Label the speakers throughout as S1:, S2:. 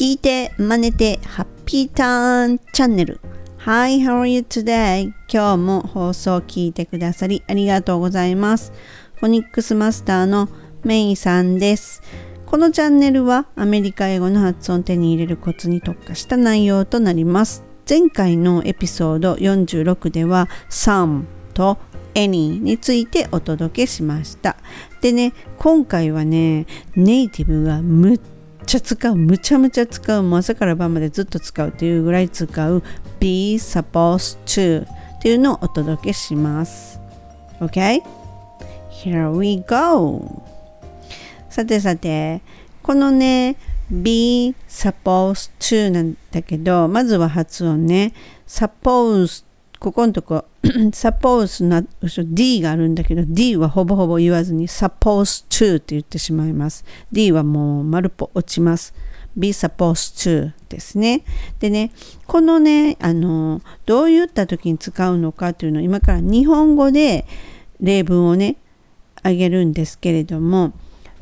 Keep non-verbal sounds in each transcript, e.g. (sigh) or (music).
S1: 聞いて真似てハッピーターンチャンネル。Hi, how are you today? 今日も放送を聞いてくださりありがとうございます。フォニックスマスターのメイさんです。このチャンネルはアメリカ英語の発音を手に入れるコツに特化した内容となります。前回のエピソード46では some と any についてお届けしました。でね今回はねネイティブがむっちゃ使う。むちゃむちゃ使う。もう朝から晩までずっと使うというぐらい使う。Be supposed to っていうのをお届けします。OK? Here we go. さてさてこのね be supposed to なんだけどまずは発音ね。Supposed ここのとこ (clears throat) suppose な後ろ D があるんだけど D はほぼほぼ言わずに suppose to って言ってしまいます。D はもう丸っぽ落ちます。be supposed to ですね。でねこのねあのどう言った時に使うのかというのを今から日本語で例文をねあげるんですけれども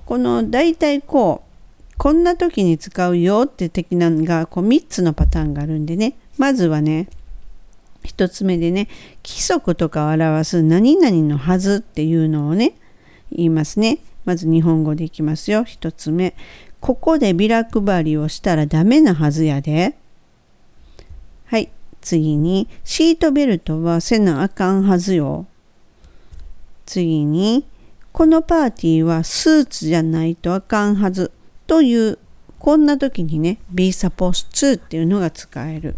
S1: この大体こうこんな時に使うよって的なのがこう3つのパターンがあるんでね。まずはね1つ目でね規則とかを表す何々のはずっていうのをね言いますね。まず日本語でいきますよ。1つ目。ここでビラ配りをしたらダメなはずやで。はい。次に。シートベルトはせなあかんはずよ。次に。このパーティーはスーツじゃないとあかんはずというこんな時にね be supposed to っていうのが使える。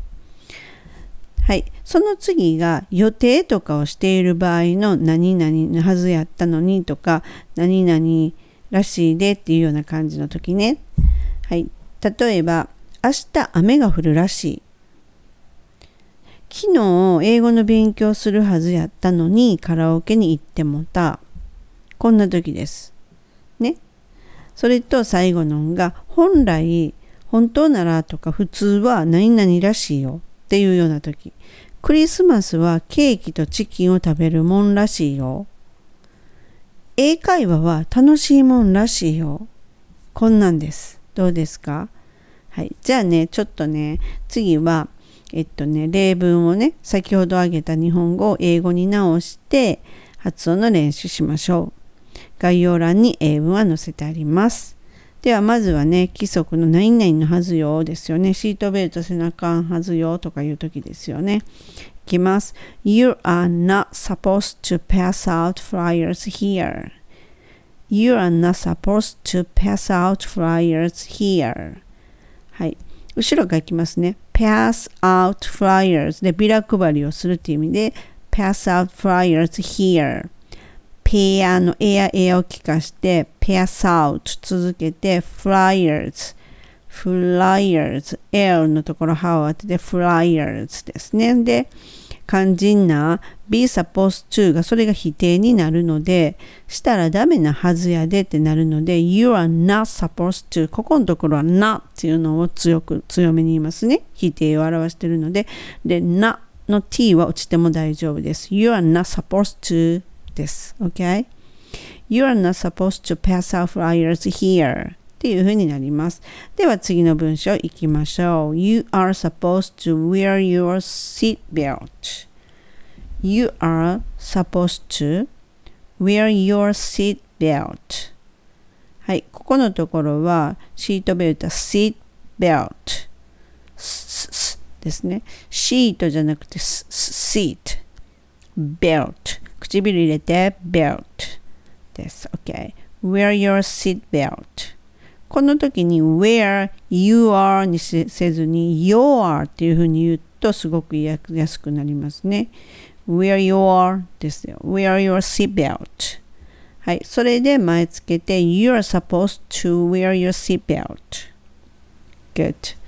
S1: はい、その次が予定とかをしている場合の何々のはずやったのにとか何々らしいでっていうような感じの時ね。はい、例えば明日雨が降るらしい。昨日英語の勉強するはずやったのにカラオケに行ってもた。こんな時です。ね。それと最後のが本来本当ならとか普通は何々らしいよっていうような時。クリスマスはケーキとチキンを食べるもんらしいよ。英会話は楽しいもんらしいよ。こんなんです。どうですか？はい。じゃあね、ちょっとね、次は、えっとね、例文をね、先ほど挙げた日本語を英語に直して発音の練習しましょう。概要欄に英文は載せてあります。ではまずはね、規則の何々のはずよですよね。シートベルト背中はずよとかいう時ですよね。いきます。You are not supposed to pass out flyers here. You are not supposed to pass out flyers here. はい。後ろがいきますね。pass out flyers でビラ配りをするという意味で pass out flyers here ペアのエアエアを聞かして、pass out 続けて、flyers flyers L のところ歯を当てて flyers ですね。で、肝心な be supposed to がそれが否定になるので、したらダメなはずやでってなるので、you are not supposed to ここのところは not っていうのを強く、強めに言いますね。否定を表しているので、で、not の t は落ちても大丈夫です。you are not supposed to です。OK? You are not supposed to pass out flyers here. っていう風になります。では次の文章いきましょう。You are supposed to wear your seatbelt. You are supposed to wear your seatbelt. はい、ここのところはシートベルト、seat belt ですね。シートじゃなくて seat, belt 唇入れて belt です。OK。wear your seat belt この時に where you are にせずに your っていうふうに言うとすごく言いやすくなりますね。where your ですよ。wear your seat belt はい。それで前つけて you are supposed to wear your seat belt good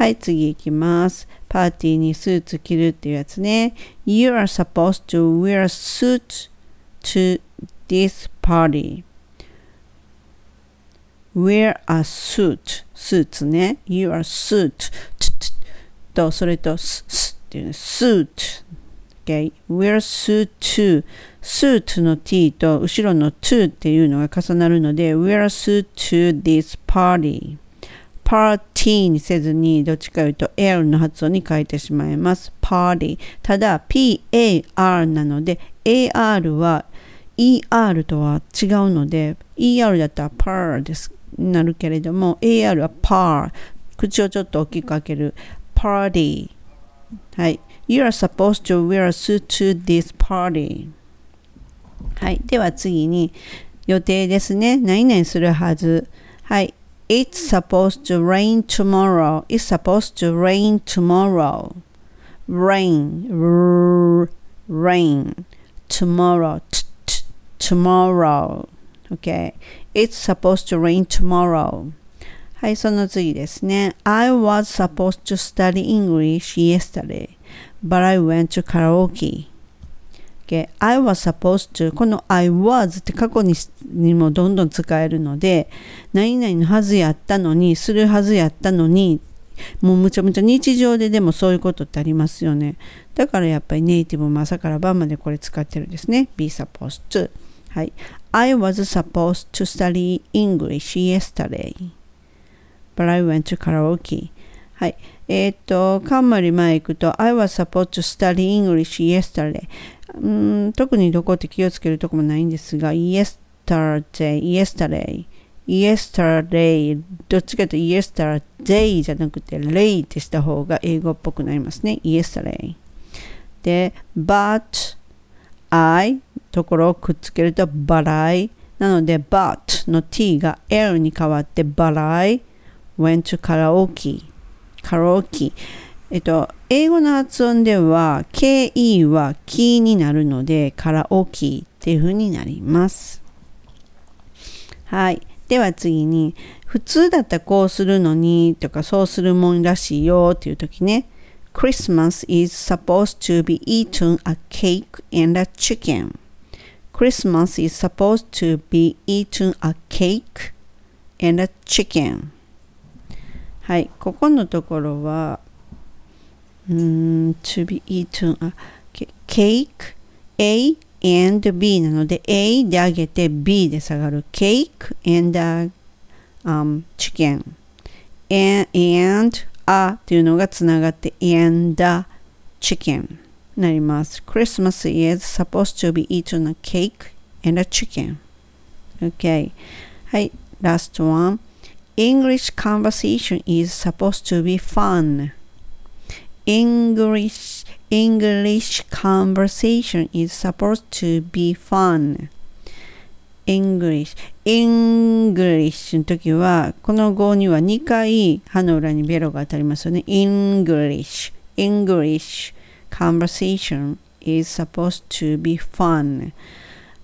S1: はい、次行きます。パーティーにスーツ着るっていうやつね。You are supposed to wear a suit to this party. wear a suit. スーツね。You are suit. と、それと、す、すっていうね。suit. Okay. wear suit to. スーツの t と後ろの to っていうのが重なるので、wear a suit to this party. パーティーにせずに、どっちかいうと L の発音に変えてしまいます。パーティー。ただ、PAR なので、AR は ER とは違うので、ER だったら PAR です。なるけれども、AR は PAR。口をちょっと大きく開ける。Party。はい。You are supposed to wear a suit to this party. はい。では次に、予定ですね。何々するはず。はい。It's supposed to rain tomorrow. It's supposed to rain tomorrow. Rain. Rain. Tomorrow. tomorrow. Okay. It's supposed to rain tomorrow. はい、その次ですね。I was supposed to study English yesterday, but I went to karaoke. 形 I was supposed to この I was って過去ににもどんどん使えるので何々のはずやったのにするはずやったのにもうむちゃむちゃ日常ででもそういうことってありますよねだからやっぱりネイティブも朝から晩までこれ使ってるんですね be supposed to はい。I was supposed to study English yesterday, but I went to karaoke. はい。えっ、ー、と、冠前行くと、I was supposed to study English yesterday. うん特にどこって気をつけるとこもないんですが、yesterday, yesterday, yesterday どっちかというと yesterday じゃなくて lay ってした方が英語っぽくなりますね。yesterday で but I ところをくっつけると but I なので but の t が l に変わって but I went to karaoke カラオケ。えっと英語の発音では KE はキーになるのでカラオケっていう風になりますはいでは次に普通だったらこうするのにとかそうするもんらしいよっていう時ね Christmas is supposed to be eaten a cake and a chicken Christmas is supposed to be eaten a cake and a chicken はい、ここのところは、うん、to be eaten a cake A and B なので A で上げて B で下がる cake and a、um, chicken and, and a っていうのがつながって and a chicken なります。Christmas is supposed to be eaten a cake and a chicken. Okay. はい。Last one. English conversation is supposed to be fun. English English conversation is supposed to be fun. English English の時はこの語には2回歯の裏にベロが当たりますよね。English English conversation is supposed to be fun.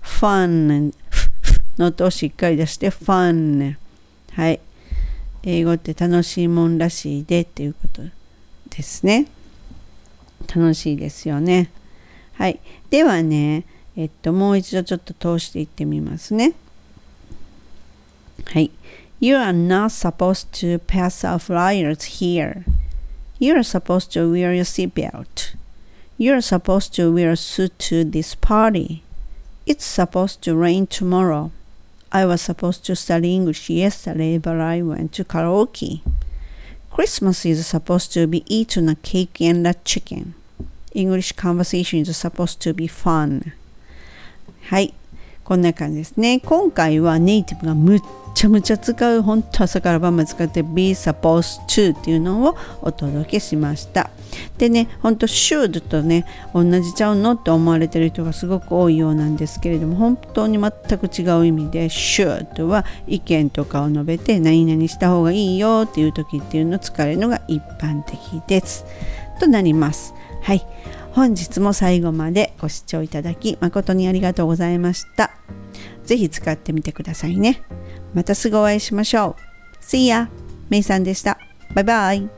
S1: fun の音をしっかり出して fun はい英語って楽しいもんらしいでっていうことですね楽しいですよねはいではねえっともう一度ちょっと通していってみますねはい You are not supposed to pass out flyers here. You are supposed to wear your seatbelt. You are supposed to wear a suit to this party. It's supposed to rain tomorrow. I was supposed to study English yesterday, but I went to karaoke. Christmas is supposed to be eaten a cake and a chicken. English conversation is supposed to be fun. はい。こんな感じですね。今回はネイティブがむっちゃむちゃ使う、本当朝から晩まで使って be supposed to っていうのをお届けしました。でね、ほんと should とね、同じちゃうのって思われてる人がすごく多いようなんですけれども、本当に全く違う意味で should は意見とかを述べて何々した方がいいよっていう時っていうのを使えるのが一般的です。となります。はい。本日も最後までご視聴いただき誠にありがとうございました。ぜひ使ってみてくださいね。またすぐお会いしましょう。See ya! めいさんでした。バイバイ。